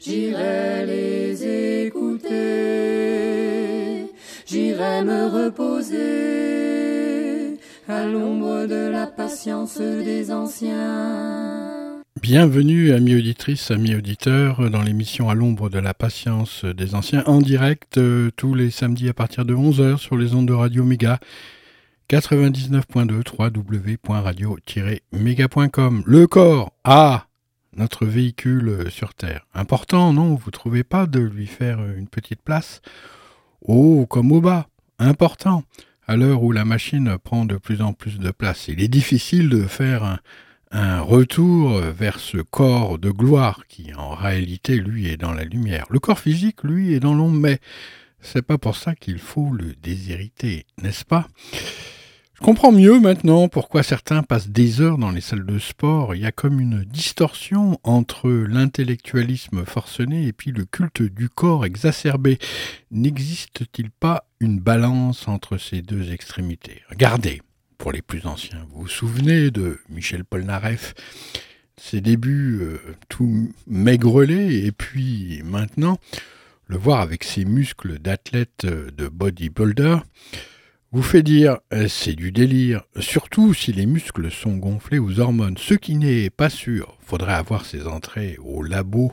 J'irai les écouter, j'irai me reposer à l'ombre de la patience des anciens. Bienvenue, amis auditrices, amis auditeurs, dans l'émission À l'ombre de la patience des anciens, en direct euh, tous les samedis à partir de 11h sur les ondes de Radio Méga 99.2 www.radio-méga.com. Le corps, ah, notre véhicule sur Terre. Important, non? Vous trouvez pas de lui faire une petite place? Oh, comme au bas, important. À l'heure où la machine prend de plus en plus de place, il est difficile de faire un, un retour vers ce corps de gloire qui en réalité lui est dans la lumière. Le corps physique lui est dans l'ombre, mais c'est pas pour ça qu'il faut le déshériter, n'est-ce pas? Comprends mieux maintenant pourquoi certains passent des heures dans les salles de sport. Il y a comme une distorsion entre l'intellectualisme forcené et puis le culte du corps exacerbé. N'existe-t-il pas une balance entre ces deux extrémités? Regardez, pour les plus anciens. Vous vous souvenez de Michel Polnareff, ses débuts euh, tout maigrelés, et puis maintenant, le voir avec ses muscles d'athlète euh, de bodybuilder, vous fait dire euh, c'est du délire, surtout si les muscles sont gonflés aux hormones, ce qui n'est pas sûr. Faudrait avoir ses entrées au labo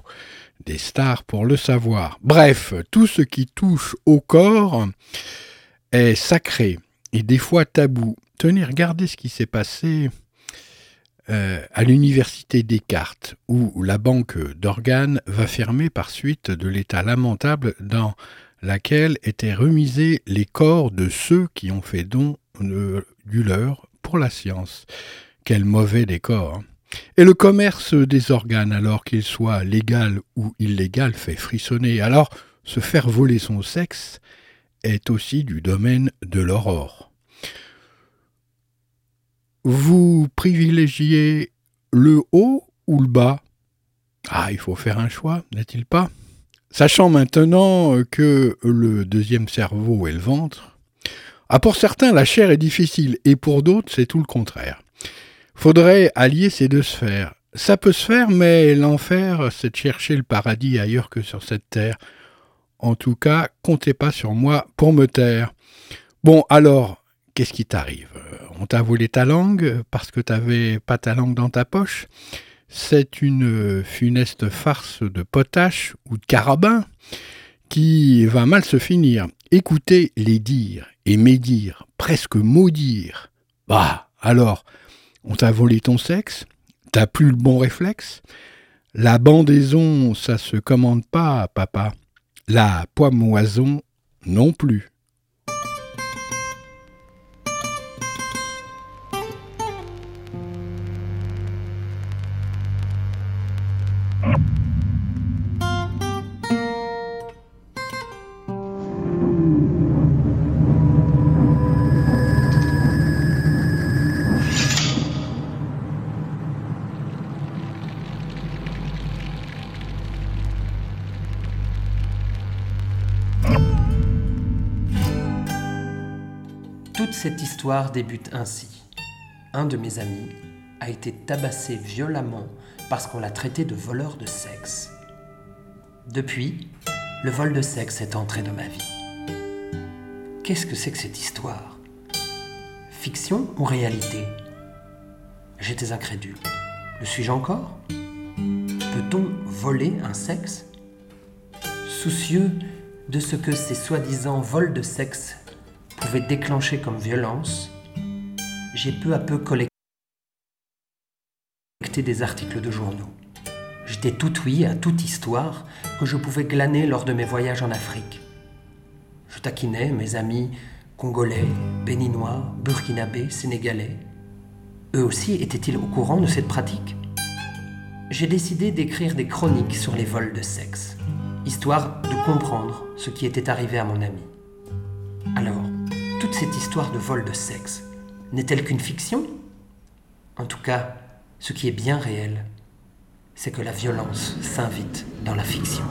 des stars pour le savoir. Bref, tout ce qui touche au corps est sacré et des fois tabou. Tenez, regardez ce qui s'est passé euh, à l'université Descartes, où la banque d'organes va fermer par suite de l'état lamentable dans laquelle étaient remisés les corps de ceux qui ont fait don de, du leur pour la science. Quel mauvais décor. Hein. Et le commerce des organes, alors qu'il soit légal ou illégal, fait frissonner. Alors, se faire voler son sexe est aussi du domaine de l'aurore vous privilégiez le haut ou le bas? Ah, il faut faire un choix, n'est-il pas? Sachant maintenant que le deuxième cerveau est le ventre, ah, pour certains, la chair est difficile, et pour d'autres, c'est tout le contraire. Faudrait allier ces deux sphères. Ça peut se faire, mais l'enfer, c'est de chercher le paradis ailleurs que sur cette terre. En tout cas, comptez pas sur moi pour me taire. Bon, alors, qu'est-ce qui t'arrive? On t'a volé ta langue parce que t'avais pas ta langue dans ta poche? C'est une funeste farce de potache ou de carabin qui va mal se finir. Écoutez les dire et médire, presque maudire. Bah, alors, on t'a volé ton sexe? T'as plus le bon réflexe? La bandaison, ça se commande pas, papa. La poimoison, non plus. Cette histoire débute ainsi. Un de mes amis a été tabassé violemment parce qu'on l'a traité de voleur de sexe. Depuis, le vol de sexe est entré dans ma vie. Qu'est-ce que c'est que cette histoire? Fiction ou réalité? J'étais incrédule. Le suis-je encore? Peut-on voler un sexe? Soucieux de ce que ces soi-disant vols de sexe pouvaient déclencher comme violence, j'ai peu à peu collecté des articles de journaux. J'étais tout oui à toute histoire que je pouvais glaner lors de mes voyages en Afrique. Je taquinais mes amis congolais, béninois, burkinabés, sénégalais. Eux aussi étaient-ils au courant de cette pratique? J'ai décidé d'écrire des chroniques sur les vols de sexe, histoire de comprendre ce qui était arrivé à mon ami. Alors, toute cette histoire de vol de sexe n'est-elle qu'une fiction? En tout cas, ce qui est bien réel, c'est que la violence s'invite dans la fiction.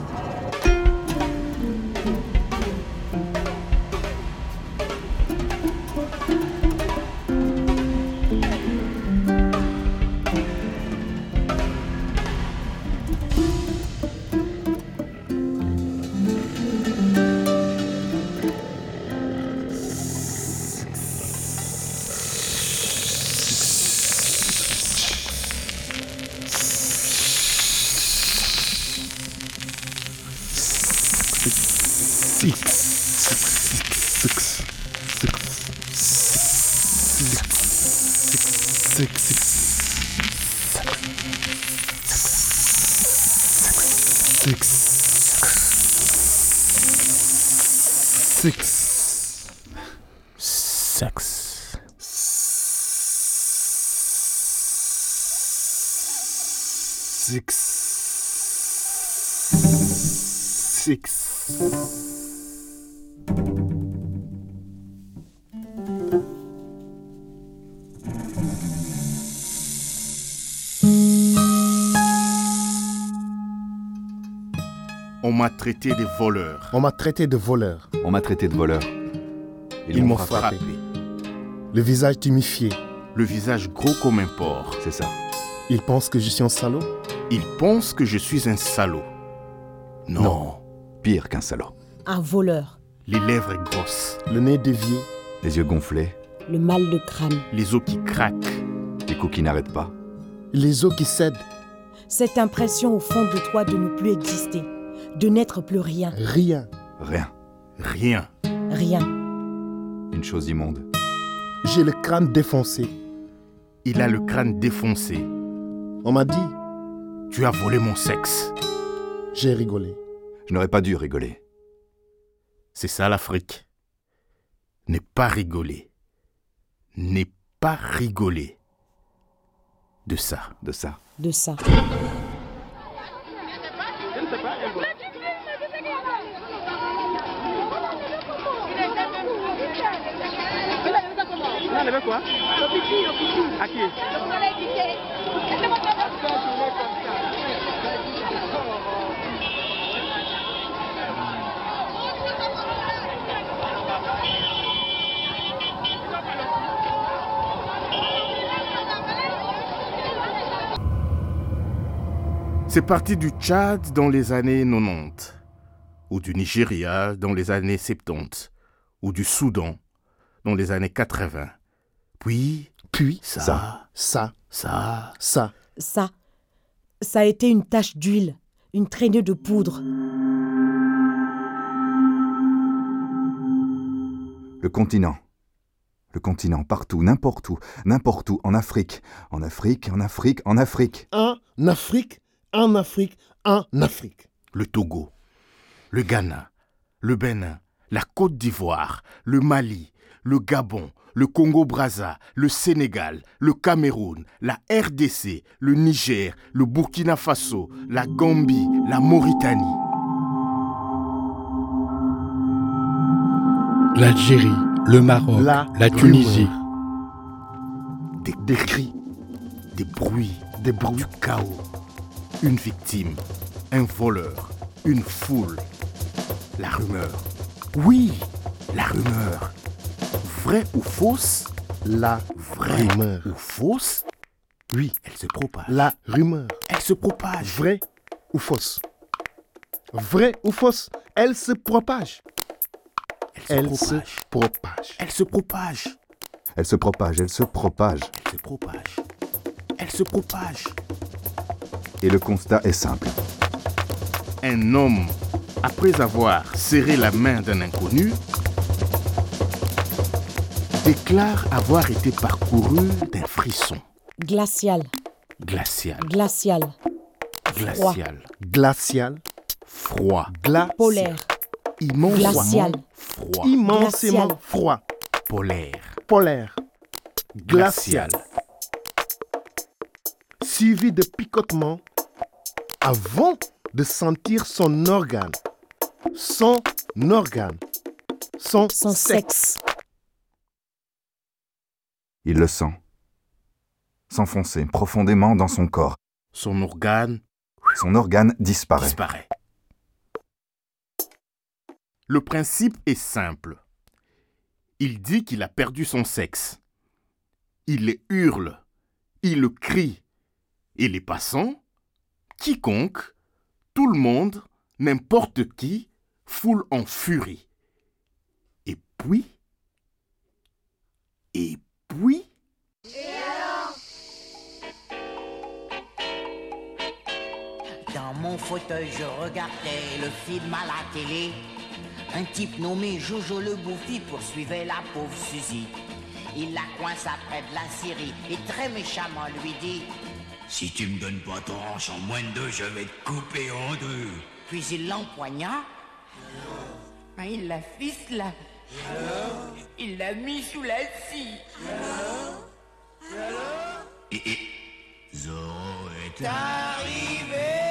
On m'a traité de voleur. On m'a traité de voleur. On m'a traité de voleur. Ils, m'ont frappé. Le visage tumifié. Le visage gros comme un porc. C'est ça. Ils pensent que je suis un salaud? Ils pensent que je suis un salaud. Non. Non. Pire qu'un salaud. Un voleur. Les lèvres grosses, Le nez dévié. Les yeux gonflés, Le mal de crâne. les os qui craquent, les coups qui n'arrêtent pas. Les os qui cèdent. Cette impression au fond de toi de ne plus exister. De n'être plus rien. Rien. Rien. rien. Rien. Une chose immonde. J'ai le crâne défoncé. Il a le crâne défoncé. On m'a dit. Tu as volé mon sexe. J'ai rigolé. Je n'aurais pas dû rigoler. C'est ça l'Afrique. N'est pas rigoler. N'est pas rigoler. De ça. De ça. De ça. C'est parti du Tchad dans les années 90, ou du Nigeria dans les années 70, ou du Soudan dans les années 80. Puis, Puis, ça, ça, ça, ça, ça. Ça. Ça a été une tache d'huile. Une traînée de poudre. Le continent. Le continent, partout, n'importe où, n'importe où, en Afrique. En Afrique, en Afrique, en Afrique. En Afrique, en Afrique, en Afrique. le Togo, le Ghana, le Bénin, la Côte d'Ivoire, le Mali, le Gabon, le Congo-Brazza, le Sénégal, le Cameroun, la RDC, le Niger, le Burkina Faso, la Gambie, la Mauritanie. L'Algérie, le Maroc, La la, Tunisie. Des, Des cris, des bruits, des bruits, du chaos. Une victime, un voleur, une foule. La rumeur. Oui, la rumeur. Vraie ou fausse? La Vraie rumeur. ou fausse? Oui, Elle se propage. la rumeur. Elle se propage. Vrai ou fausse? Vrai ou fausse? Elle se. Elle propage. Elle se propage. Elle se propage, elle se propage. Elle se propage. Elle se propage. Et le constat est simple. Un homme, après avoir serré la main d'un inconnu, déclare avoir été parcouru d'un frisson Glacial, glacial, glacial, glacial, Glacial. froid, Gla. polaire, immensément Glacial. froid, Immensément Glacial. froid. polaire, Polaire. glacial, Glacial. Suivi de picotements avant de sentir son organe. Son organe. Son, son sexe, Il le sent. S'enfoncer profondément dans son corps. son organe Son organe disparaît. disparaît. Le principe est simple. Il dit qu'il a perdu son sexe. Il le hurle, il le crie. Et les passants, quiconque, tout le monde, n'importe qui, foule en furie. Et puis, et puis, Dans mon fauteuil, je regardais le film à la télé. Un type nommé Jojo le Bouffi poursuivait la pauvre Suzy. Il la coince après de la Syrie et très méchamment lui dit Si tu me donnes pas ton hanche en moins de deux, je vais te couper en deux. Puis il l'empoigna. Ben, il la ficela. Il l'a mis sous la scie. Et, et Zorro est Arrivé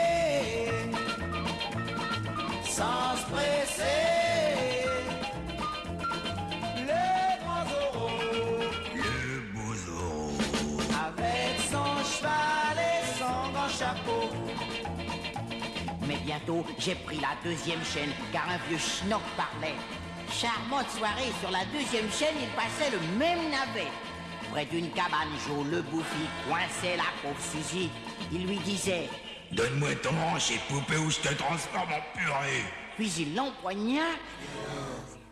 J'ai pris la deuxième chaîne, car un vieux schnock parlait. Charmante soirée, sur la deuxième chaîne, il passait le même navet. Près d'une cabane, Joe le bouffi coinçait la pauvre Suzy. Il lui disait, Donne-moi ton hanche et poupée ou je te transforme en purée. puis il l'empoigna.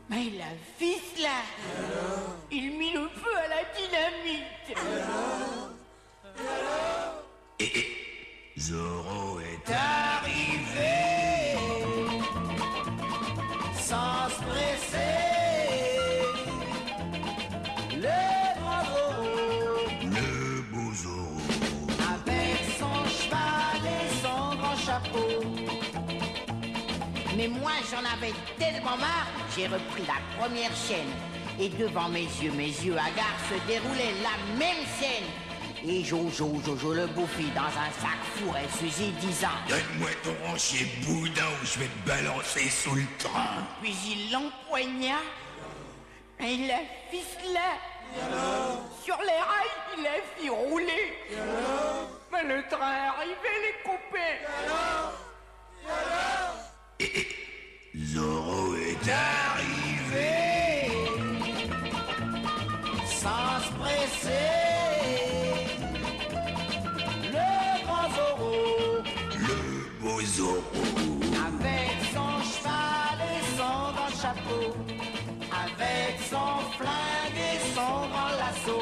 Mais la ficela Il mit le feu à la dynamite. Et, et Zorro est arrivé j'ai repris la première chaîne. Et devant mes yeux, mes yeux hagards, se déroulait la même scène. Et Jojo, Jojo le bouffi dans un sac fourrait Suzy disant Donne-moi ton hanchier boudin ou je vais te balancer sous le train. Puis il l'empoigna et il la ficela. Sur les rails, il la fit rouler. Mais le train arrivait, les coupait. Zorro arrivé. Sans se presser. Le grand Zorro, Le beau Zorro. avec son cheval et son grand chapeau. Avec son flingue et son grand lasso.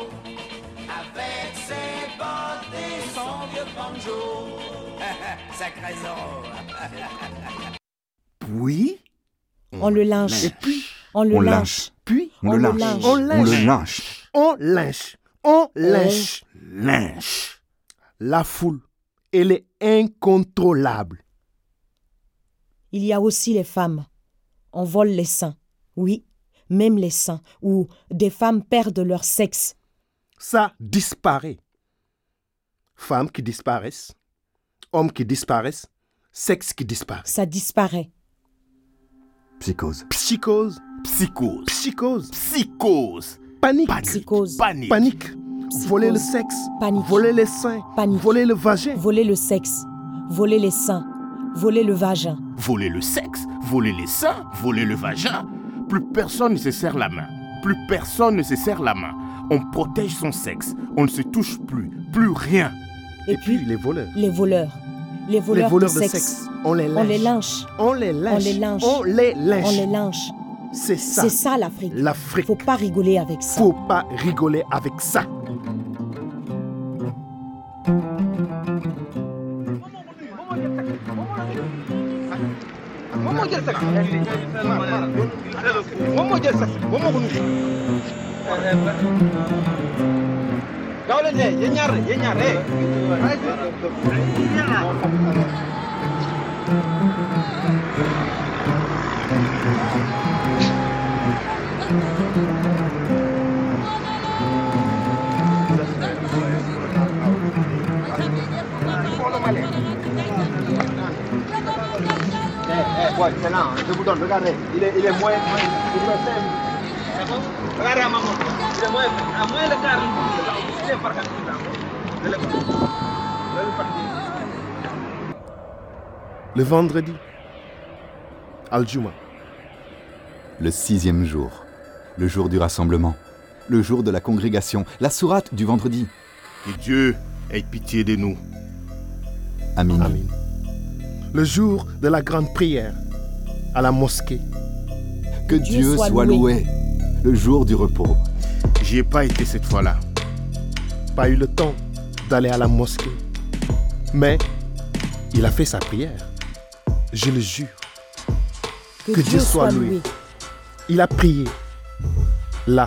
Avec ses bottes et son vieux banjo. Sacré Zorro. puis, on le lynche, Et puis, on le On lynche, lynche. puis, On, On le lynche. lynche. On On le lynche. lynche. on lynche. On lynche. lynche, La foule, elle est incontrôlable. Il y a aussi les femmes. On vole les seins. Oui, même les seins, où des femmes perdent leur sexe. Ça disparaît. Femmes qui disparaissent, hommes qui disparaissent, sexe qui disparaît. Ça disparaît. Psychose. Psychose, psychose, psychose, psychose, panique, panique, Psychose. panique, panique, Psychose. voler le sexe, Panique. voler les seins, Panique. voler le vagin. Voler le sexe. Voler les seins. Voler le vagin. voler le sexe, voler les seins, voler le vagin. Plus personne ne se serre la main. Plus personne ne se serre la main. On protège son sexe. On ne se touche plus. Plus rien. Et, Et puis puis, les voleurs. les voleurs. Les Les voleurs, de, de sexe. sexe. On les On les lynche. On les lynche. les lynche. On les lynche. On les lynche. C'est ça. C'est ça l'Afrique. L'Afrique. Faut pas rigoler avec ça. Faut pas rigoler avec ça. C'est là, je vous donne, regardez, il est, il est moins, moins, il est simple. Regardez à maman, il est moins, à moins le quart, il est par Le vendredi, Aljuma, Le sixième jour, le jour du rassemblement, le jour de la congrégation, la sourate du vendredi. que Dieu ait pitié de nous. Amin. Amen. Le jour de la grande prière à la mosquée. Que Dieu, soit, loué. Le jour du repos. J'y ai pas été cette fois-là. Pas eu le temps d'aller à la mosquée. Mais il a fait sa prière. Je le jure. Que, Dieu, soit loué. Il a prié. Là,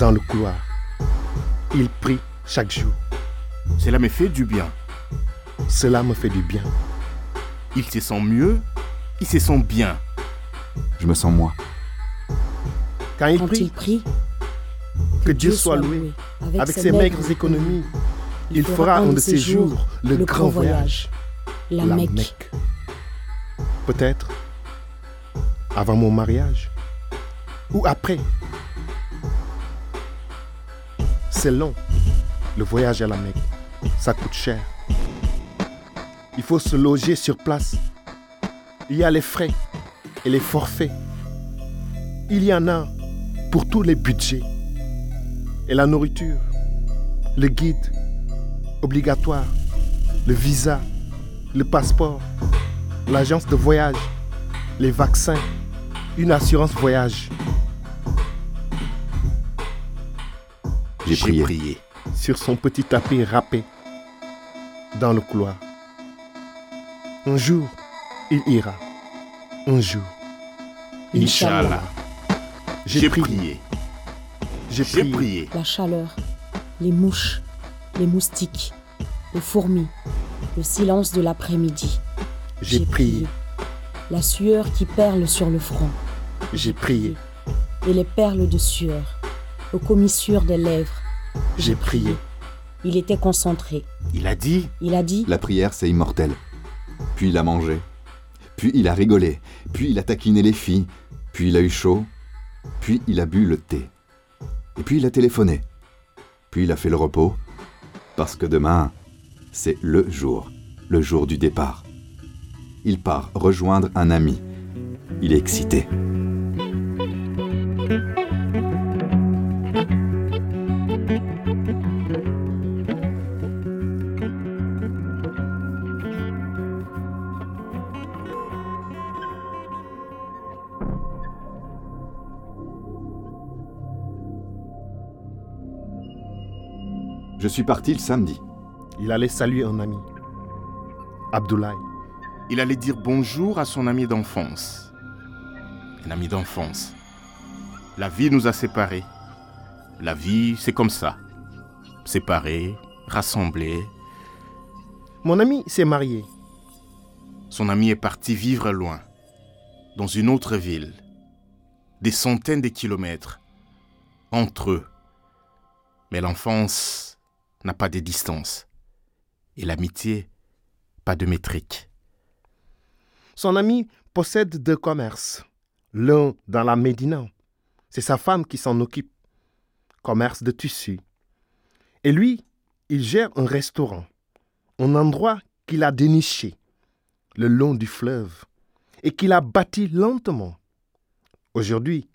dans le couloir. Il prie chaque jour. Cela me fait du bien. Cela me fait du bien. Il se sent mieux, il se sent bien. Je me sens moi. Quand il Quand prie, il prie, que Dieu soit loué. Avec ses maigres économies, il fera un de ses jours le grand voyage. La, la Mecque. Mecque. Peut-être avant mon mariage ou après. C'est long, le voyage à la Mecque. Ça coûte cher. Il faut se loger sur place. Il y a les frais et les forfaits. Il y en a pour tous les budgets. Et la nourriture, le guide obligatoire, le visa, le passeport, l'agence de voyage, les vaccins, une assurance voyage. J'ai prié. prié sur son petit tapis râpé dans le couloir. Un jour, il ira. Un jour. Inch'Allah. J'ai prié. J'ai J'ai prié. prié. La chaleur, les mouches, les moustiques, les fourmis, le silence de l'après-midi. J'ai prié. La sueur qui perle sur le front. J'ai prié. Et les perles de sueur, aux commissures des lèvres. J'ai prié. Il était concentré. Il a dit Il a dit La prière, c'est immortel. Puis il a mangé. Puis il a rigolé. Puis il a taquiné les filles. Puis il a eu chaud. Puis il a bu le thé. Et puis il a téléphoné. Puis il a fait le repos. Parce que demain, c'est le jour. Le jour du départ. Il part rejoindre un ami. Il est excité. Je suis parti le samedi. Il allait saluer un ami. Abdoulaye. Il allait dire bonjour à son ami d'enfance. Un ami d'enfance. La vie nous a séparés. La vie, c'est comme ça. Séparés, rassemblés. Mon ami s'est marié. Son ami est parti vivre loin, dans une autre ville. Des centaines de kilomètres entre eux. Mais l'enfance n'a pas de distance. Et l'amitié, pas de métrique. Son ami possède deux commerces. L'un dans la Médina. C'est sa femme qui s'en occupe. Commerce de tissus. Et lui, il gère un restaurant. Un endroit qu'il a déniché le long du fleuve et qu'il a bâti lentement. Aujourd'hui,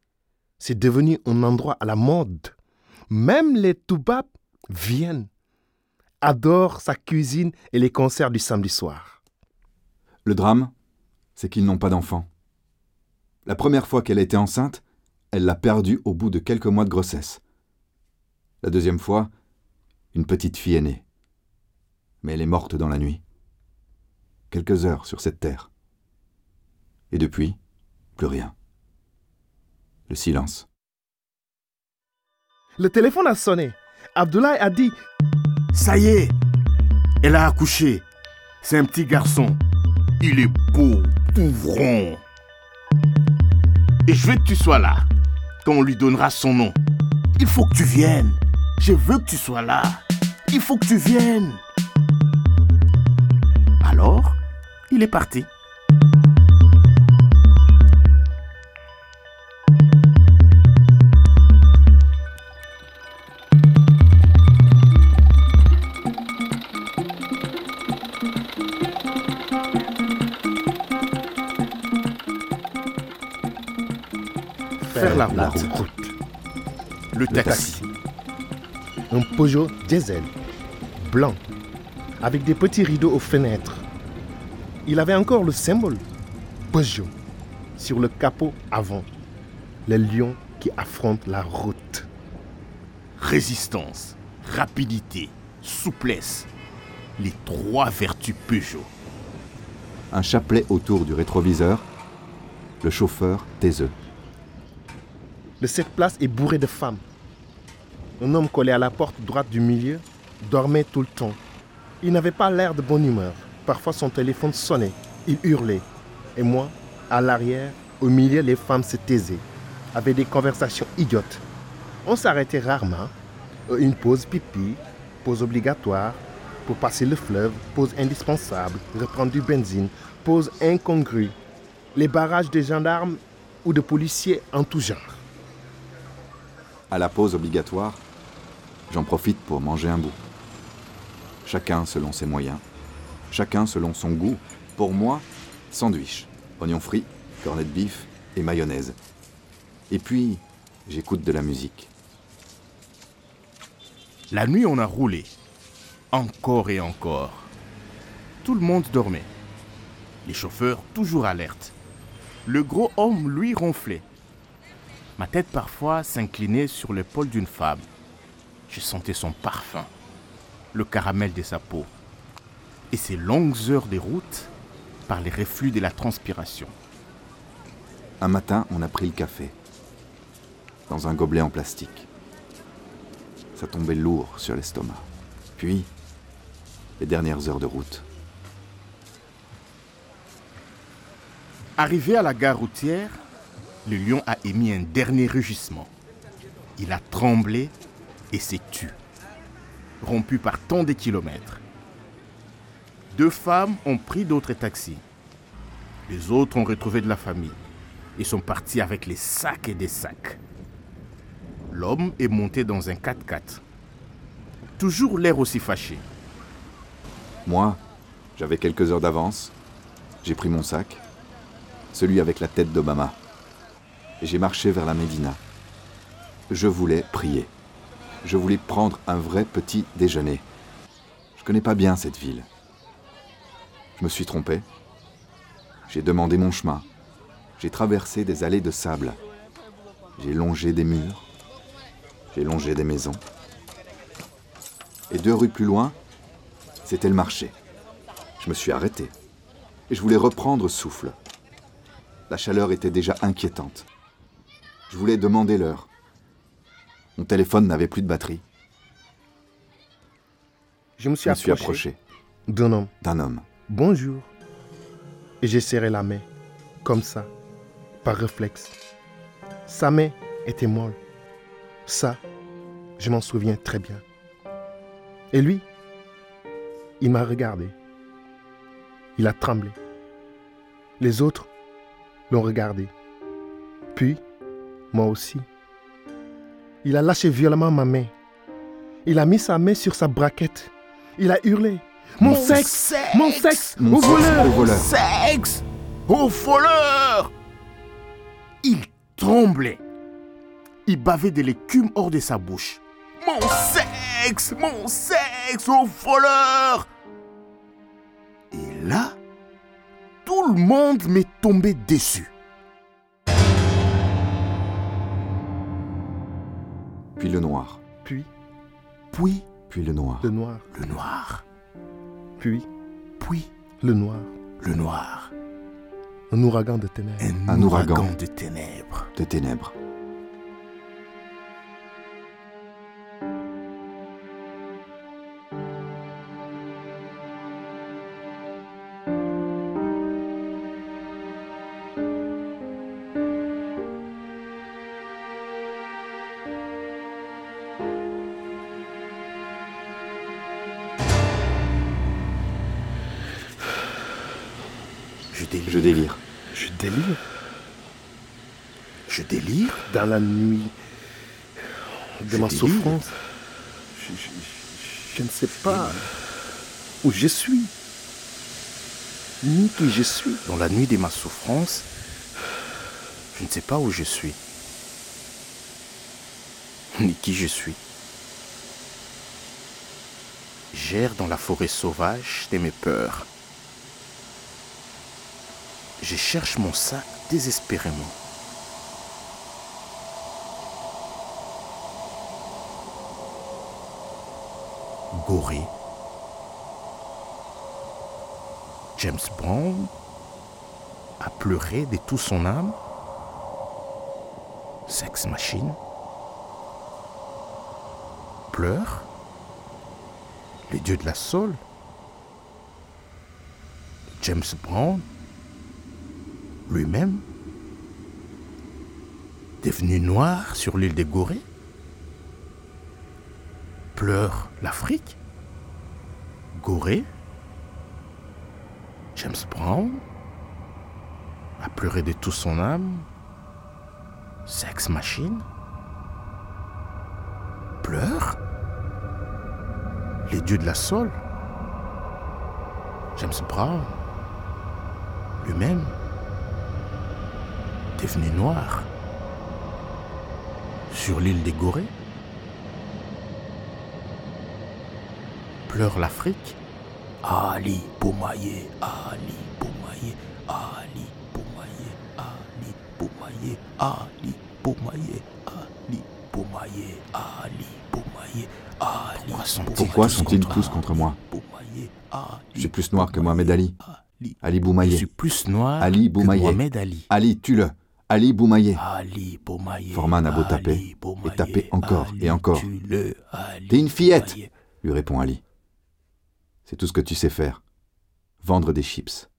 c'est devenu un endroit à la mode. Même les Toubabs viennent, adorent sa cuisine et les concerts du samedi soir. Le drame, c'est qu'ils n'ont pas d'enfants. La première fois qu'elle était enceinte, elle l'a perdue au bout de quelques mois de grossesse. La deuxième fois, une petite fille est née. Mais elle est morte dans la nuit. Quelques heures sur cette terre. Et depuis, plus rien. Le silence. Le téléphone a sonné. Abdoulaye a dit Ça y est, elle a accouché. C'est un petit garçon. Il est beau, tout. Et je veux que tu sois là quand on lui donnera son nom. Il faut que tu viennes. Je veux que tu sois là. Il faut que tu viennes. Alors, il est parti. La route. Le taxi. Un Peugeot diesel, blanc, avec des petits rideaux aux fenêtres. Il avait encore le symbole Peugeot sur le capot avant. Les lions qui affrontent la route. Résistance, rapidité, souplesse. Les trois vertus Peugeot. Un chapelet autour du rétroviseur. Le chauffeur taiseux. Le cette place est bourré de femmes. Un homme collé à la porte droite du milieu dormait tout le temps. Il n'avait pas l'air de bonne humeur. Parfois son téléphone sonnait. Il hurlait. Et moi, à l'arrière, au milieu, les femmes se taisaient, avaient des conversations idiotes. On s'arrêtait rarement. Euh, Une pause pipi, pause obligatoire, pour passer le fleuve, pause indispensable, reprendre du benzine, pause incongrue. Les barrages des gendarmes ou de policiers en tout genre. À la pause obligatoire, j'en profite pour manger un bout. Chacun selon ses moyens, chacun selon son goût. Pour moi, sandwich, oignons frits, cornet de bif et mayonnaise. Et puis, j'écoute de la musique. La nuit, on a roulé. Encore et encore. Tout le monde dormait. Les chauffeurs toujours alertes. Le gros homme, lui, ronflait. Ma tête parfois s'inclinait sur l'épaule d'une femme. Je sentais son parfum, le caramel de sa peau, et ces longues heures de route par les reflux de la transpiration. Un matin, on a pris le café. Dans un gobelet en plastique. Ça tombait lourd sur l'estomac. Puis, les dernières heures de route. Arrivé à la gare routière, le lion a émis un dernier rugissement. Il a tremblé et s'est tu, rompu par tant de kilomètres. Deux femmes ont pris d'autres taxis. Les autres ont retrouvé de la famille et sont partis avec les sacs et des sacs. L'homme est monté dans un 4x4. Toujours l'air aussi fâché. Moi, j'avais quelques heures d'avance. J'ai pris mon sac, celui avec la tête d'Obama, j'ai marché vers la Médina. Je voulais prier. Je voulais prendre un vrai petit déjeuner. Je connais pas bien cette ville. Je me suis trompé. J'ai demandé mon chemin. J'ai traversé des allées de sable. J'ai longé des murs. J'ai longé des maisons. Et deux rues plus loin, c'était le marché. Je me suis arrêté. Et je voulais reprendre souffle. La chaleur était déjà inquiétante. Je voulais demander l'heure. Mon téléphone n'avait plus de batterie. Je me suis Je me suis approché, approché d'un homme. d'un homme. Bonjour. Et j'ai serré la main, comme ça, par réflexe. Sa main était molle. Ça, je m'en souviens très bien. Et lui, il m'a regardé. Il a tremblé. Les autres l'ont regardé. Puis, moi aussi. Il a lâché violemment ma main. Il a mis sa main sur sa braquette. Il a hurlé. Mon, sexe, Mon sexe Mon Au sexe voleur au voleur. Sexe Au voleur Il tremblait. Il bavait de l'écume hors de sa bouche. Mon sexe Mon sexe au voleur Et là, tout le monde m'est tombé dessus. Puis le noir, puis puis puis le noir, le noir, le noir, puis puis le noir. le noir. Un ouragan de ténèbres. Un, ouragan de ténèbres. de ténèbres. La nuit de ma souffrance. Je, je- je ne sais pas où je suis, ni qui je suis. Dans la nuit de ma souffrance, je ne sais pas où je suis, ni qui je suis. J'erre dans la forêt sauvage de mes peurs. Je cherche mon sac désespérément. Goré. James Brown a pleuré de tout son âme. Sex Machine pleure. Les dieux de la Soul. James Brown lui-même devenu noir sur l'île des Gorées pleure l'Afrique? Gorée? James Brown? A pleuré de tout son âme? Sex Machine? Pleure? Les dieux de la Soul? James Brown lui-même devenu noir sur l'île des Gorées? Pleure l'Afrique. Ali Boumaye, Ali Boumaye, Ali Boumaye, Ali Boumaye, Ali Boumaye, Ali Boumaye, Ali Boumaye, Ali. Pourquoi sont-ils tous contre moi? Boumaye, Je suis plus noir que Mohamed Ali. Ali. Ali Je Boumaye. suis plus noir Ali que Boumaye. Mohamed Ali. Ali, tue-le. Ali Boumaye. Ali Boumaye. Forman a beau taper, Boumaye, et taper encore Ali, et encore. T'es une fillette Boumaye. lui répond Ali. C'est tout ce que tu sais faire. Vendre des chips.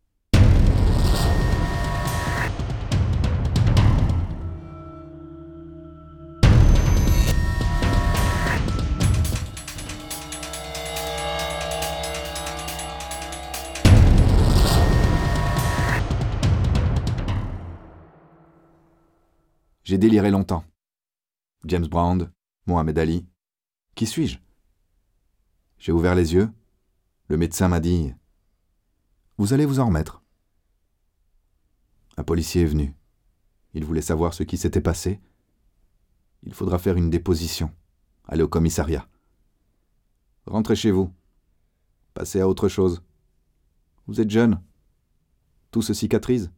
J'ai déliré longtemps. James Brown, Mohamed Ali. Qui suis-je? J'ai ouvert les yeux. Le médecin m'a dit Vous allez vous en remettre. Un policier est venu. Il voulait savoir ce qui s'était passé. Il faudra faire une déposition. Aller au commissariat. Rentrez chez vous. Passez à autre chose. Vous êtes jeune. Tout se cicatrise.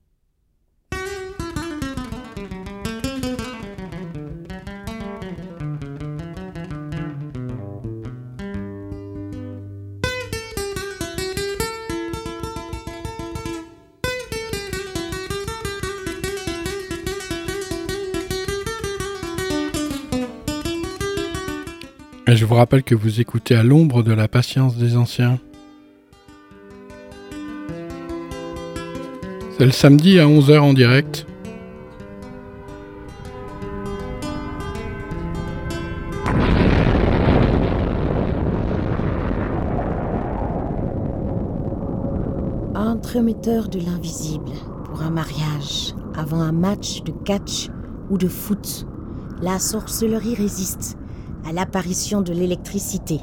Je vous rappelle que vous écoutez à l'ombre de la patience des anciens. C'est le samedi à 11h en direct. Entremetteur de l'invisible pour un mariage, avant un match de catch ou de foot, la sorcellerie résiste à l'apparition de l'électricité,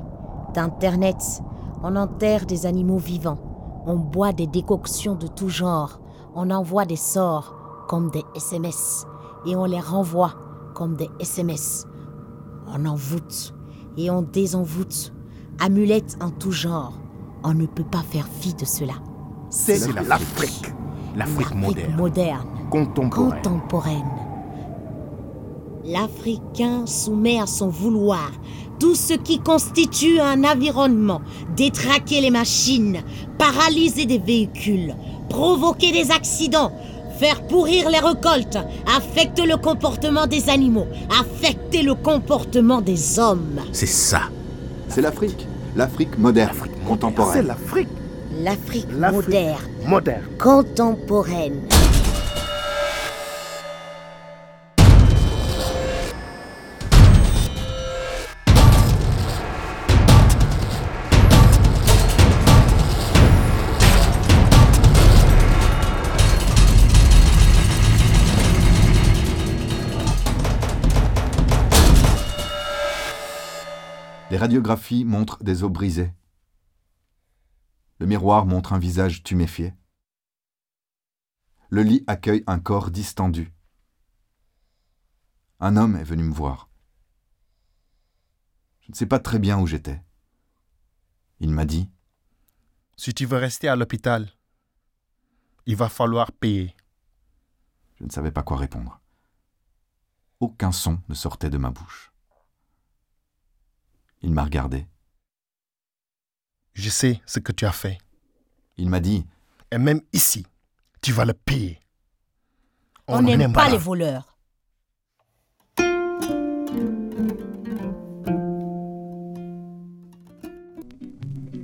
d'Internet. On enterre des animaux vivants, on boit des décoctions de tout genre, on envoie des sorts comme des SMS et on les renvoie comme des SMS. On envoûte et on désenvoûte, amulettes en tout genre. On ne peut pas faire fi de cela. C'est l'Afrique. L'Afrique moderne. moderne, Contemporaine. contemporaine. L'Africain soumet à son vouloir tout ce qui constitue un environnement, détraquer les machines, paralyser des véhicules, provoquer des accidents, faire pourrir les récoltes, affecter le comportement des animaux, affecter le comportement des hommes. C'est ça. C'est l'Afrique. L'Afrique moderne, contemporaine. C'est l'Afrique. L'Afrique L'Afrique moderne, moderne. contemporaine. Les radiographies montrent des os brisés. Le miroir montre un visage tuméfié. Le lit accueille un corps distendu. Un homme est venu me voir. Je ne sais pas très bien où j'étais. Il m'a dit Si tu veux rester à l'hôpital, il va falloir payer. Je ne savais pas quoi répondre. Aucun son ne sortait de ma bouche. Il m'a regardé. Je sais ce que tu as fait. Il m'a dit Et même ici, tu vas le payer. On n'aime pas les voleurs.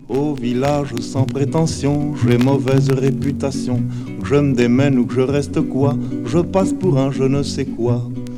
Au village sans prétention, j'ai mauvaise réputation. Que je me démène ou que je reste quoi, je passe pour un je ne sais quoi.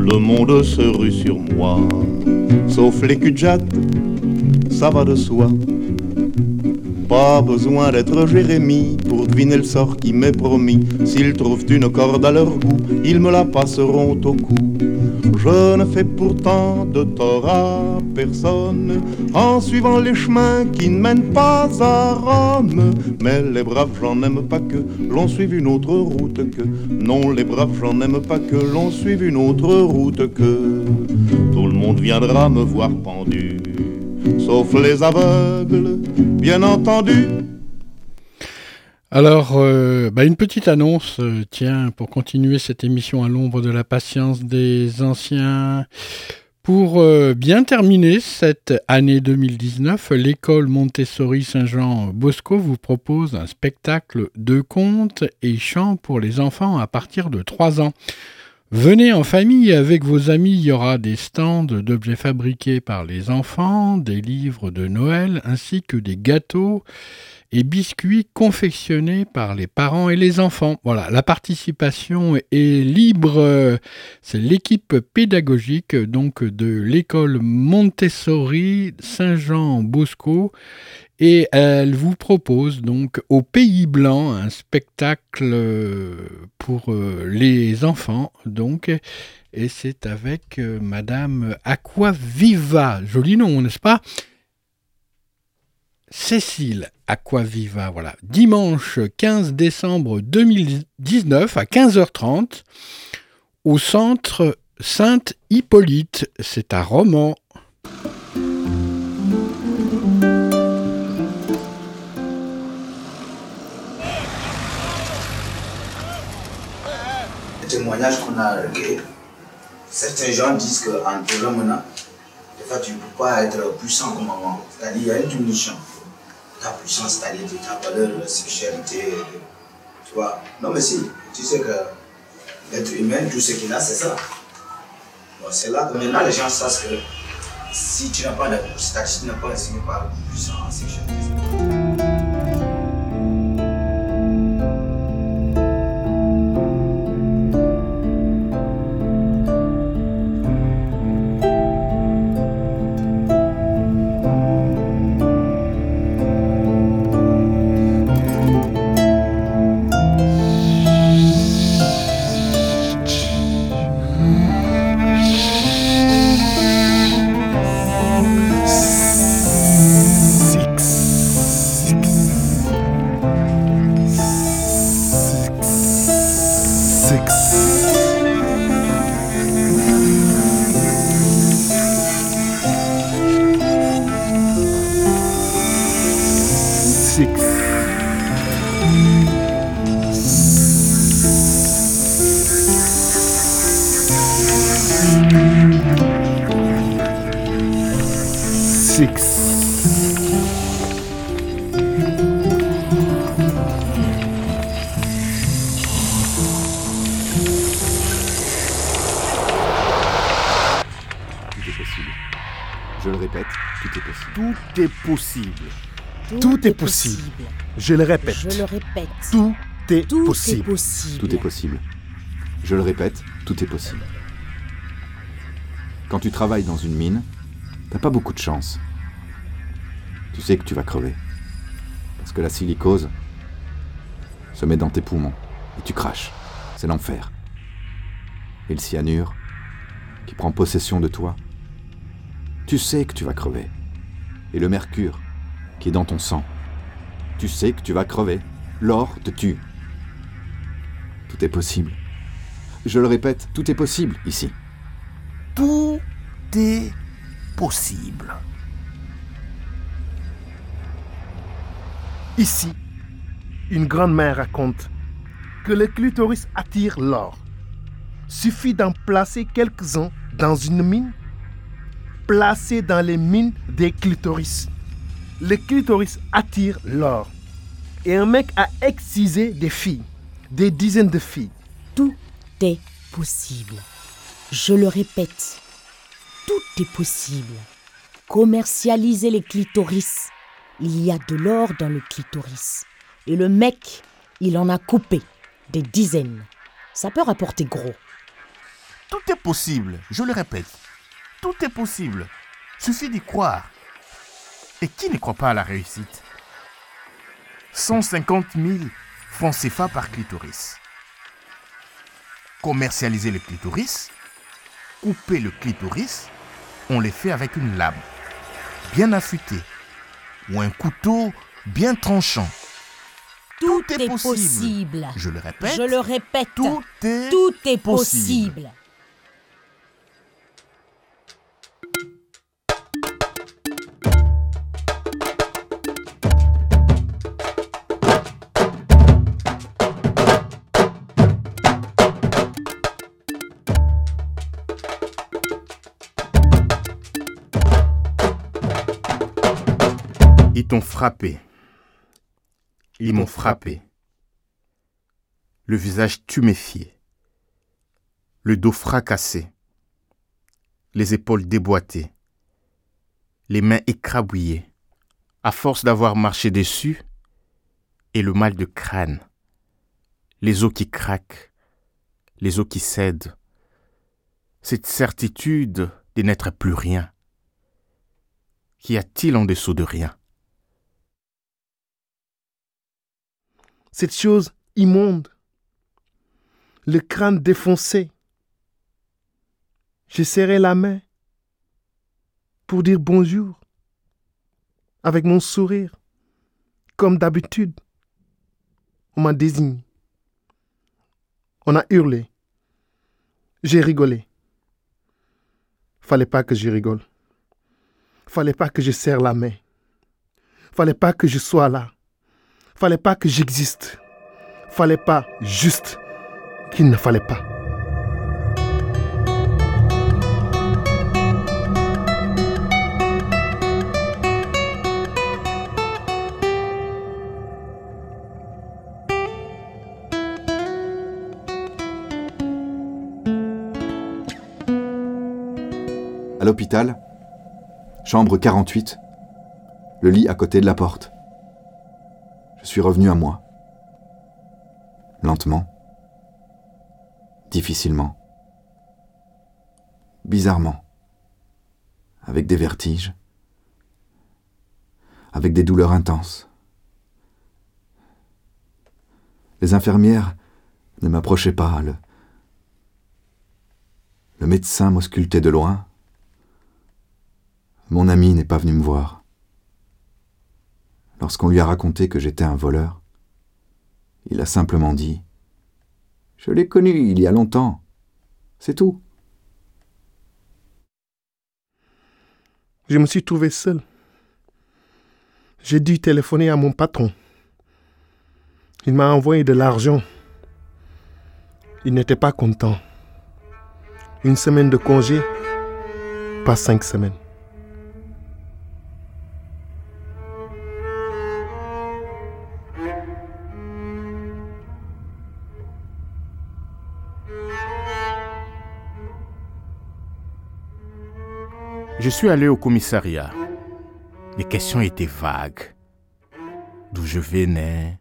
Le monde se rue sur moi, sauf les cul ça va de soi. Pas besoin d'être Jérémie pour deviner le sort qui m'est promis. S'ils trouvent une corde à leur goût, ils me la passeront au cou. Je ne fais pourtant de tort à personne en suivant les chemins qui ne mènent pas à Rome. Mais les braves, j'en aime pas que l'on suive une autre route que. Non, les braves, j'en aime pas que l'on suive une autre route que. Tout le monde viendra me voir pendu, sauf les aveugles, bien entendu. Alors, euh, bah, une petite annonce, euh, tiens, pour continuer cette émission à l'ombre de la patience des anciens. Pour euh, bien terminer cette année 2019, l'école Montessori Saint-Jean Bosco vous propose un spectacle de contes et chants pour les enfants à partir de 3 ans. Venez en famille avec vos amis, il y aura des stands d'objets fabriqués par les enfants, des livres de Noël ainsi que des gâteaux et biscuits confectionnés par les parents et les enfants. Voilà, la participation est libre. C'est l'équipe pédagogique donc de l'école Montessori Saint-Jean Bosco et elle vous propose donc au Pays Blanc un spectacle pour les enfants donc et c'est avec madame Aquaviva, joli nom, n'est-ce pas? Cécile Aquaviva. Hein, voilà. Dimanche 15 décembre 2019 à 15h30 au centre Sainte-Hippolyte. C'est à roman. Les témoignages qu'on a recueillis, certains gens disent qu'en te maintenant, des fois tu ne peux pas être puissant comme avant. C'est-à-dire qu'il y a une diminution. Ta puissance, c'est-à-dire de ta valeur, la sexualité, tu vois. Non mais si, tu sais que l'être humain, tout ce qu'il a, c'est ça. Bon, c'est là que maintenant les gens savent que si tu n'as pas de si tu n'as pas enseigné par puissance sexualité. Possible. Je le répète. Je le répète. Tout est Tout possible. est possible. Tout est possible. Je le répète, tout est possible. Quand tu travailles dans une mine, t'as pas beaucoup de chance. Tu sais que tu vas crever. Parce que la silicose se met dans tes poumons et tu craches. C'est l'enfer. Et le cyanure qui prend possession de toi, tu sais que tu vas crever. Et le mercure qui est dans ton sang, tu sais que tu vas crever. L'or te tue. Tout est possible. Je le répète, tout est possible ici. Tout est possible. Ici, une grand-mère raconte que le clitoris attire l'or. Suffit d'en placer quelques-uns dans une mine, placée dans les mines des clitoris. Le clitoris attire l'or. Et un mec a excisé des filles, des dizaines de filles. Tout est possible. Je le répète, tout est possible. Commercialiser les clitoris. Il y a de l'or dans le clitoris. Et le mec, il en a coupé des dizaines. Ça peut rapporter gros. Tout est possible, je le répète. Tout est possible. Suffit d'y croire. Et qui ne croit pas à la réussite? 150 000 francs CFA par clitoris. Commercialiser le clitoris, couper le clitoris, on les fait avec une lame bien affûtée ou un couteau bien tranchant. Tout, est possible. Je le répète. Je le répète. Tout est Tout est possible. possible. T'ont frappé. Ils m'ont frappé. Le visage tuméfié. Le dos fracassé. Les épaules déboîtées. Les mains écrabouillées. À force d'avoir marché dessus. Et le mal de crâne. Les os qui craquent. Les os qui cèdent. Cette certitude de n'être plus rien. Qu'y a-t-il en dessous de rien? Cette chose immonde, le crâne défoncé. J'ai serré la main pour dire bonjour avec mon sourire, comme d'habitude. On m'a désigné. On a hurlé. J'ai rigolé. Fallait pas que je rigole. Fallait pas que je serre la main. Fallait pas que je sois là. Fallait pas que j'existe. Fallait pas juste qu'il ne fallait pas. À l'hôpital, chambre 48, le lit à côté de la porte. Je suis revenu à moi. Lentement. Difficilement. Bizarrement. Avec des vertiges. Avec des douleurs intenses. Les infirmières ne m'approchaient pas. Le, le médecin m'auscultait de loin. Mon ami n'est pas venu me voir. Lorsqu'on lui a raconté que j'étais un voleur, il a simplement dit Je l'ai connu il y a longtemps. C'est tout. Je me suis trouvé seul. J'ai dû téléphoner à mon patron. Il m'a envoyé de l'argent. Il n'était pas content. Une semaine de congé, pas cinq semaines. Je suis allé au commissariat. Les questions étaient vagues. D'où je venais?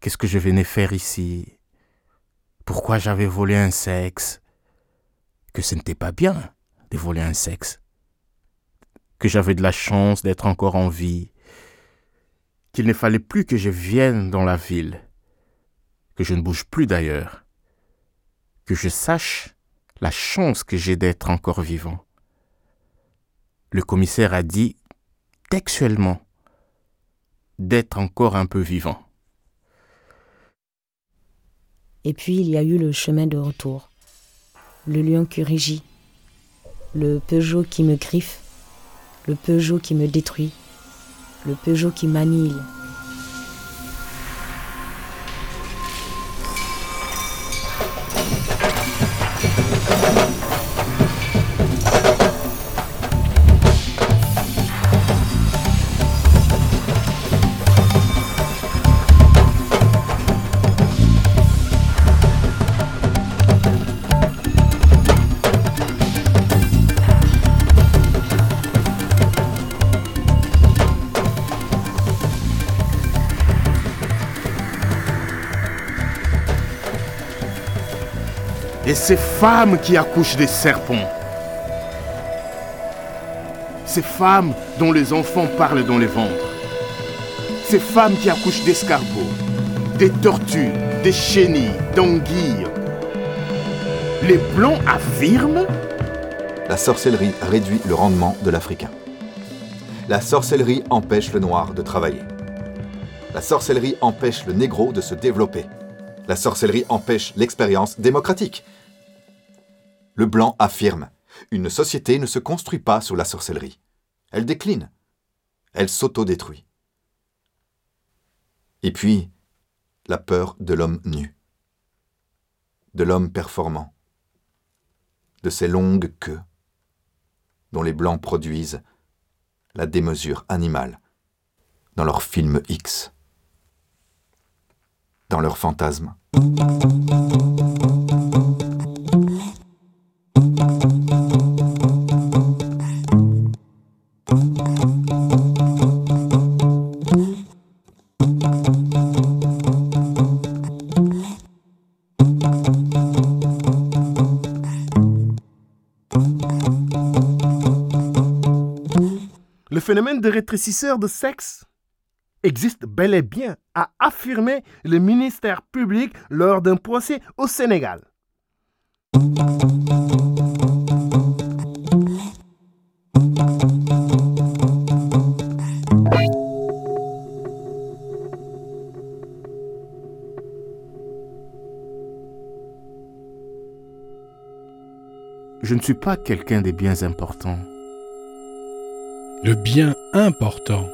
Qu'est-ce que je venais faire ici? Pourquoi j'avais volé un sexe? Que ce n'était pas bien de voler un sexe. Que j'avais de la chance d'être encore en vie. Qu'il ne fallait plus que je vienne dans la ville. Que je ne bouge plus d'ailleurs. Que je sache la chance que j'ai d'être encore vivant le commissaire a dit textuellement d'être encore un peu vivant. Et puis il y a eu le chemin de retour, le lion qui régit, le Peugeot qui me griffe, le Peugeot qui me détruit, le Peugeot qui m'annihile. Ces femmes qui accouchent des serpents. Ces femmes dont les enfants parlent dans les ventres. Ces femmes qui accouchent d'escargots, des tortues, des chenilles, d'anguilles. Les blancs affirment La sorcellerie réduit le rendement de l'Africain. La sorcellerie empêche le noir de travailler. La sorcellerie empêche le négro de se développer. La sorcellerie empêche l'expérience démocratique. Le blanc affirme Une société ne se construit pas sous la sorcellerie. Elle décline. Elle s'autodétruit. Et puis, la peur de l'homme nu, de l'homme performant, de ces longues queues dont les blancs produisent la démesure animale dans leurs films X, dans leurs fantasmes. Phénomène de rétrécisseur de sexe existe bel et bien, a affirmé le ministère public lors d'un procès au Sénégal. Je ne suis pas quelqu'un des biens importants. Le bien important.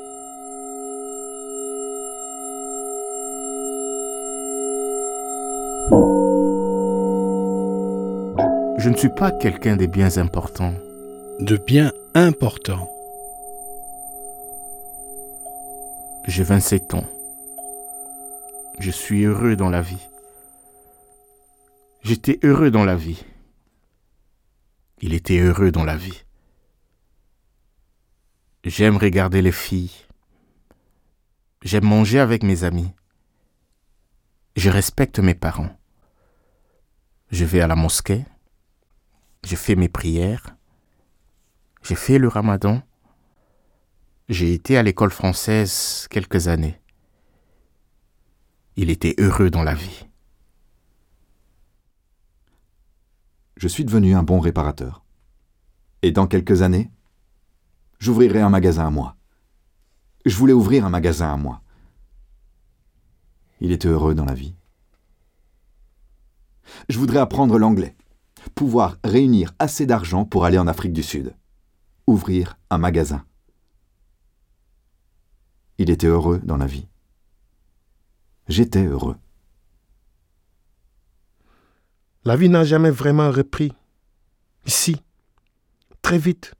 Je ne suis pas quelqu'un des biens importants. De bien important. J'ai 27 ans. Je suis heureux dans la vie. J'étais heureux dans la vie. Il était heureux dans la vie. J'aime regarder les filles. J'aime manger avec mes amis. Je respecte mes parents. Je vais à la mosquée. Je fais mes prières. J'ai fait le ramadan. J'ai été à l'école française quelques années. Il était heureux dans la vie. Je suis devenu un bon réparateur. Et dans quelques années, j'ouvrirai un magasin à moi. Je voulais ouvrir un magasin à moi. Il était heureux dans la vie. Je voudrais apprendre l'anglais, pouvoir réunir assez d'argent pour aller en Afrique du Sud, ouvrir un magasin. Il était heureux dans la vie. J'étais heureux. La vie n'a jamais vraiment repris. Ici, très vite,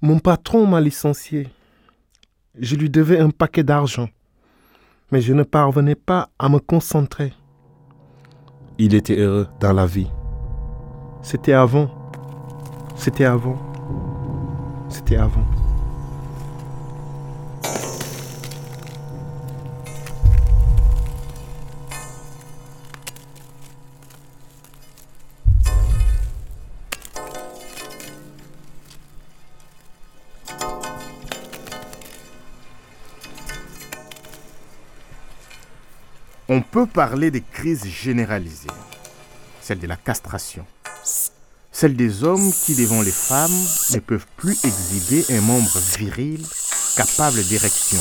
mon patron m'a licencié. Je lui devais un paquet d'argent, mais je ne parvenais pas à me concentrer. Il était heureux dans la vie. C'était avant. C'était avant. C'était avant. On peut parler des crises généralisées. Celle de la castration. Celle des hommes qui, devant les femmes, ne peuvent plus exhiber un membre viril capable d'érection.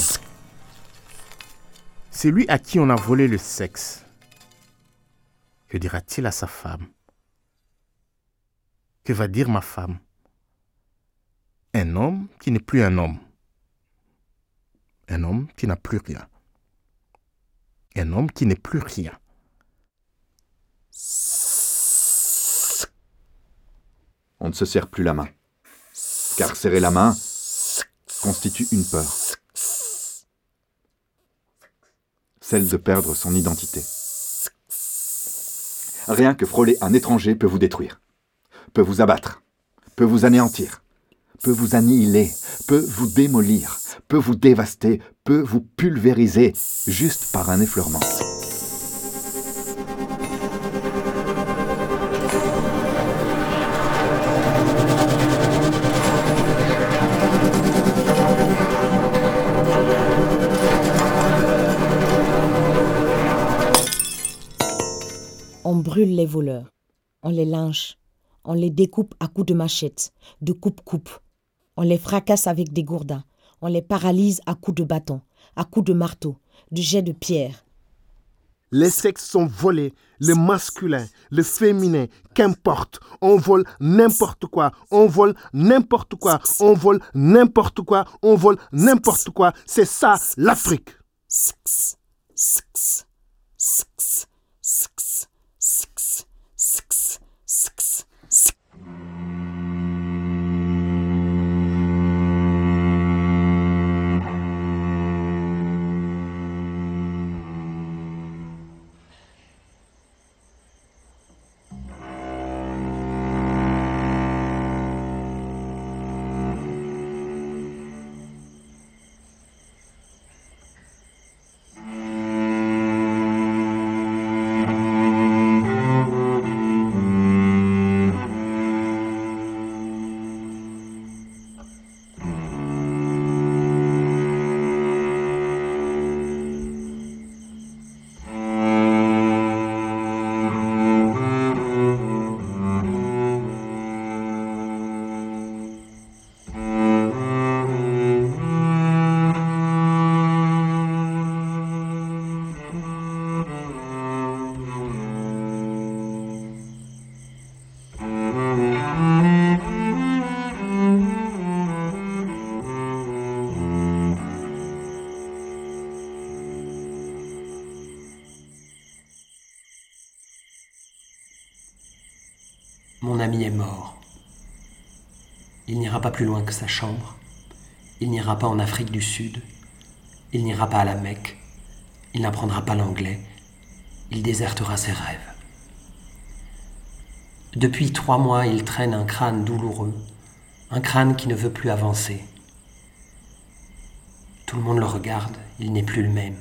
Celui à qui on a volé le sexe, que dira-t-il à sa femme? Que va dire ma femme? Un homme qui n'est plus un homme. Un homme qui n'a plus rien un homme qui n'est plus rien. On ne se serre plus la main. Car serrer la main constitue une peur. Celle de perdre son identité. Rien que frôler un étranger peut vous détruire, peut vous abattre, peut vous anéantir, peut vous annihiler, peut vous démolir, peut vous dévaster, peut vous pulvériser juste par un effleurement. On brûle les voleurs, on les lynche, on les découpe à coups de machette, de coupe-coupe, on les fracasse avec des gourdins, on les paralyse à coups de bâton, à coups de marteau, de jets de pierre. Les sexes sont volés, le masculin, le féminin, qu'importe. On vole n'importe quoi, on vole n'importe quoi, on vole n'importe quoi, on vole n'importe quoi. C'est ça l'Afrique. Mort. Il n'ira pas plus loin que sa chambre. Il n'ira pas en Afrique du Sud. Il n'ira pas à la Mecque. Il n'apprendra pas l'anglais. Il désertera ses rêves. Depuis trois mois, il traîne un crâne douloureux, un crâne qui ne veut plus avancer. Tout le monde le regarde, il n'est plus le même.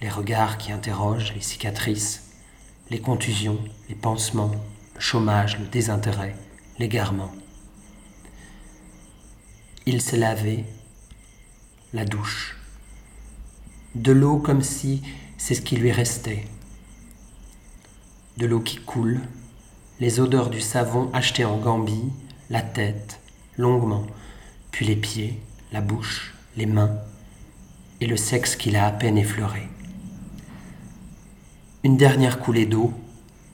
Les regards qui interrogent, les cicatrices, les contusions, les pansements, le chômage, le désintérêt, l'égarement. Il s'est lavé, la douche. De l'eau comme si c'est ce qui lui restait. De l'eau qui coule, les odeurs du savon acheté en Gambie, la tête, longuement, puis les pieds, la bouche, les mains, et le sexe qu'il a à peine effleuré. Une dernière coulée d'eau,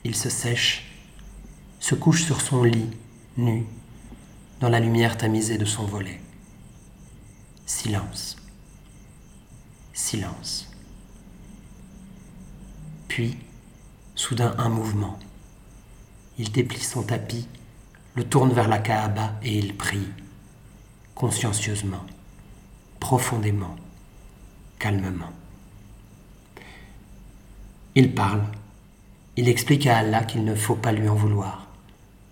il se sèche, se couche sur son lit, nu, dans la lumière tamisée de son volet. Silence. Silence. Puis, soudain un mouvement. Il déplie son tapis, le tourne vers la Kaaba et il prie, consciencieusement, profondément, calmement. Il parle, il explique à Allah qu'il ne faut pas lui en vouloir,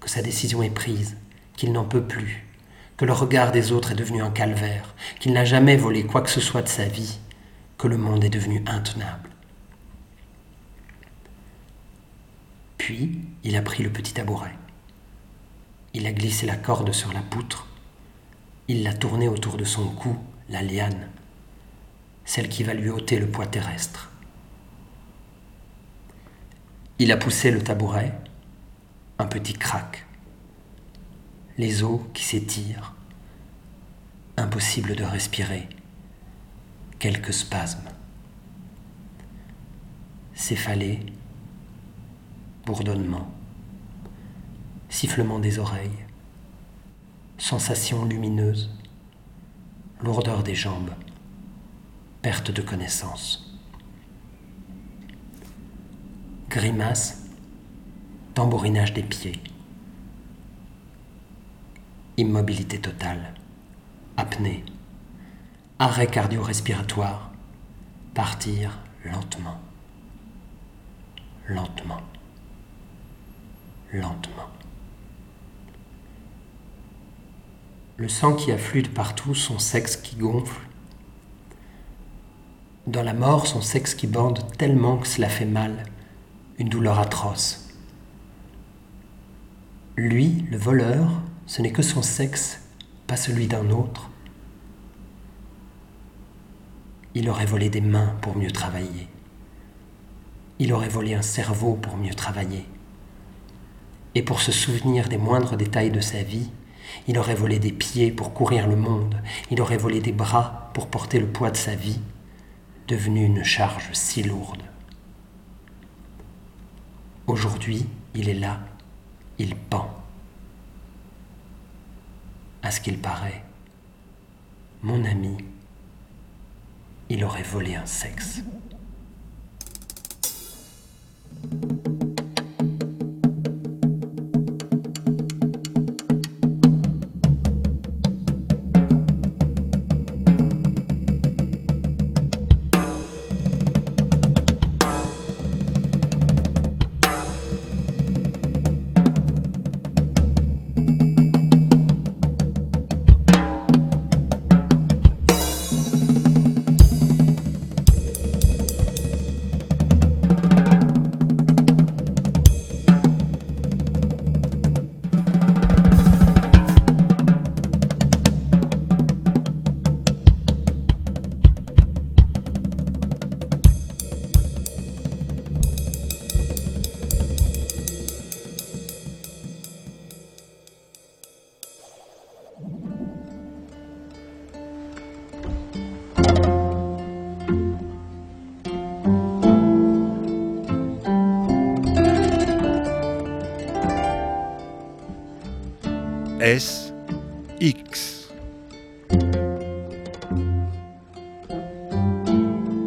sa décision est prise, qu'il n'en peut plus, que le regard des autres est devenu un calvaire, qu'il n'a jamais volé quoi que ce soit de sa vie, que le monde est devenu intenable. Puis, il a pris le petit tabouret. Il a glissé la corde sur la poutre. Il l'a tournée autour de son cou, la liane, celle qui va lui ôter le poids terrestre. Il a poussé le tabouret, un petit crack. Les os qui s'étirent, impossible de respirer, quelques spasmes. Céphalée, bourdonnement, sifflement des oreilles, sensation lumineuse, lourdeur des jambes, perte de connaissance. Grimace, tambourinage des pieds. Immobilité totale, apnée, arrêt cardio-respiratoire, partir lentement, lentement, lentement. Le sang qui afflue de partout, son sexe qui gonfle. Dans la mort, son sexe qui bande tellement que cela fait mal, une douleur atroce. Lui, le voleur, ce n'est que son sexe, pas celui d'un autre. Il aurait volé des mains pour mieux travailler. Il aurait volé un cerveau pour mieux travailler. Et pour se souvenir des moindres détails de sa vie, il aurait volé des pieds pour courir le monde. Il aurait volé des bras pour porter le poids de sa vie, devenu une charge si lourde. Aujourd'hui, il est là, il pend à ce qu'il paraît, mon ami, il aurait volé un sexe.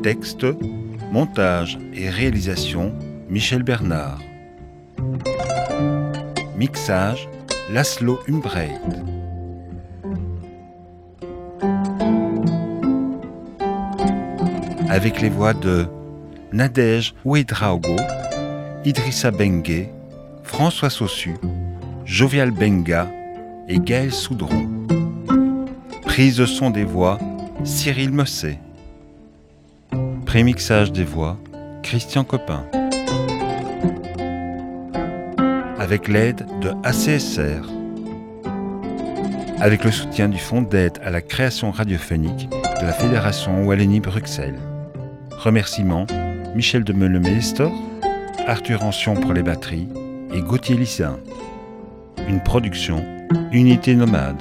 Texte, montage et réalisation Michel Bernard. Mixage Laszlo Umbreit. Avec les voix de Nadège Ouedraogo, Idrissa Bengue, François Sossu, Jovial Benga et Gaël Soudron. Prise de son des voix, Cyril Mosset. Prémixage des voix, Christian Copin. Avec l'aide de ACSR. Avec le soutien du Fonds d'aide à la création radiophonique de la Fédération Wallonie-Bruxelles. Remerciements Michel de Meulemestor, Arthur Ancion pour les batteries et Gauthier Lissin. Une production Unité Nomade.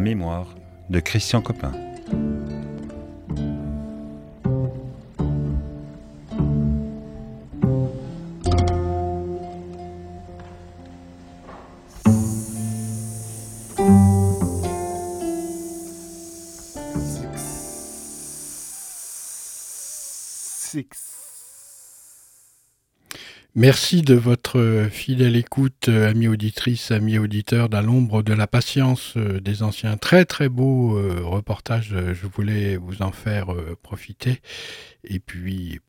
Mémoire de Christian Copin. Merci de votre fidèle écoute, amis auditrices, amis auditeurs, dans l'ombre de la patience des anciens. Très très beau reportage, je voulais vous en faire profiter. Et puis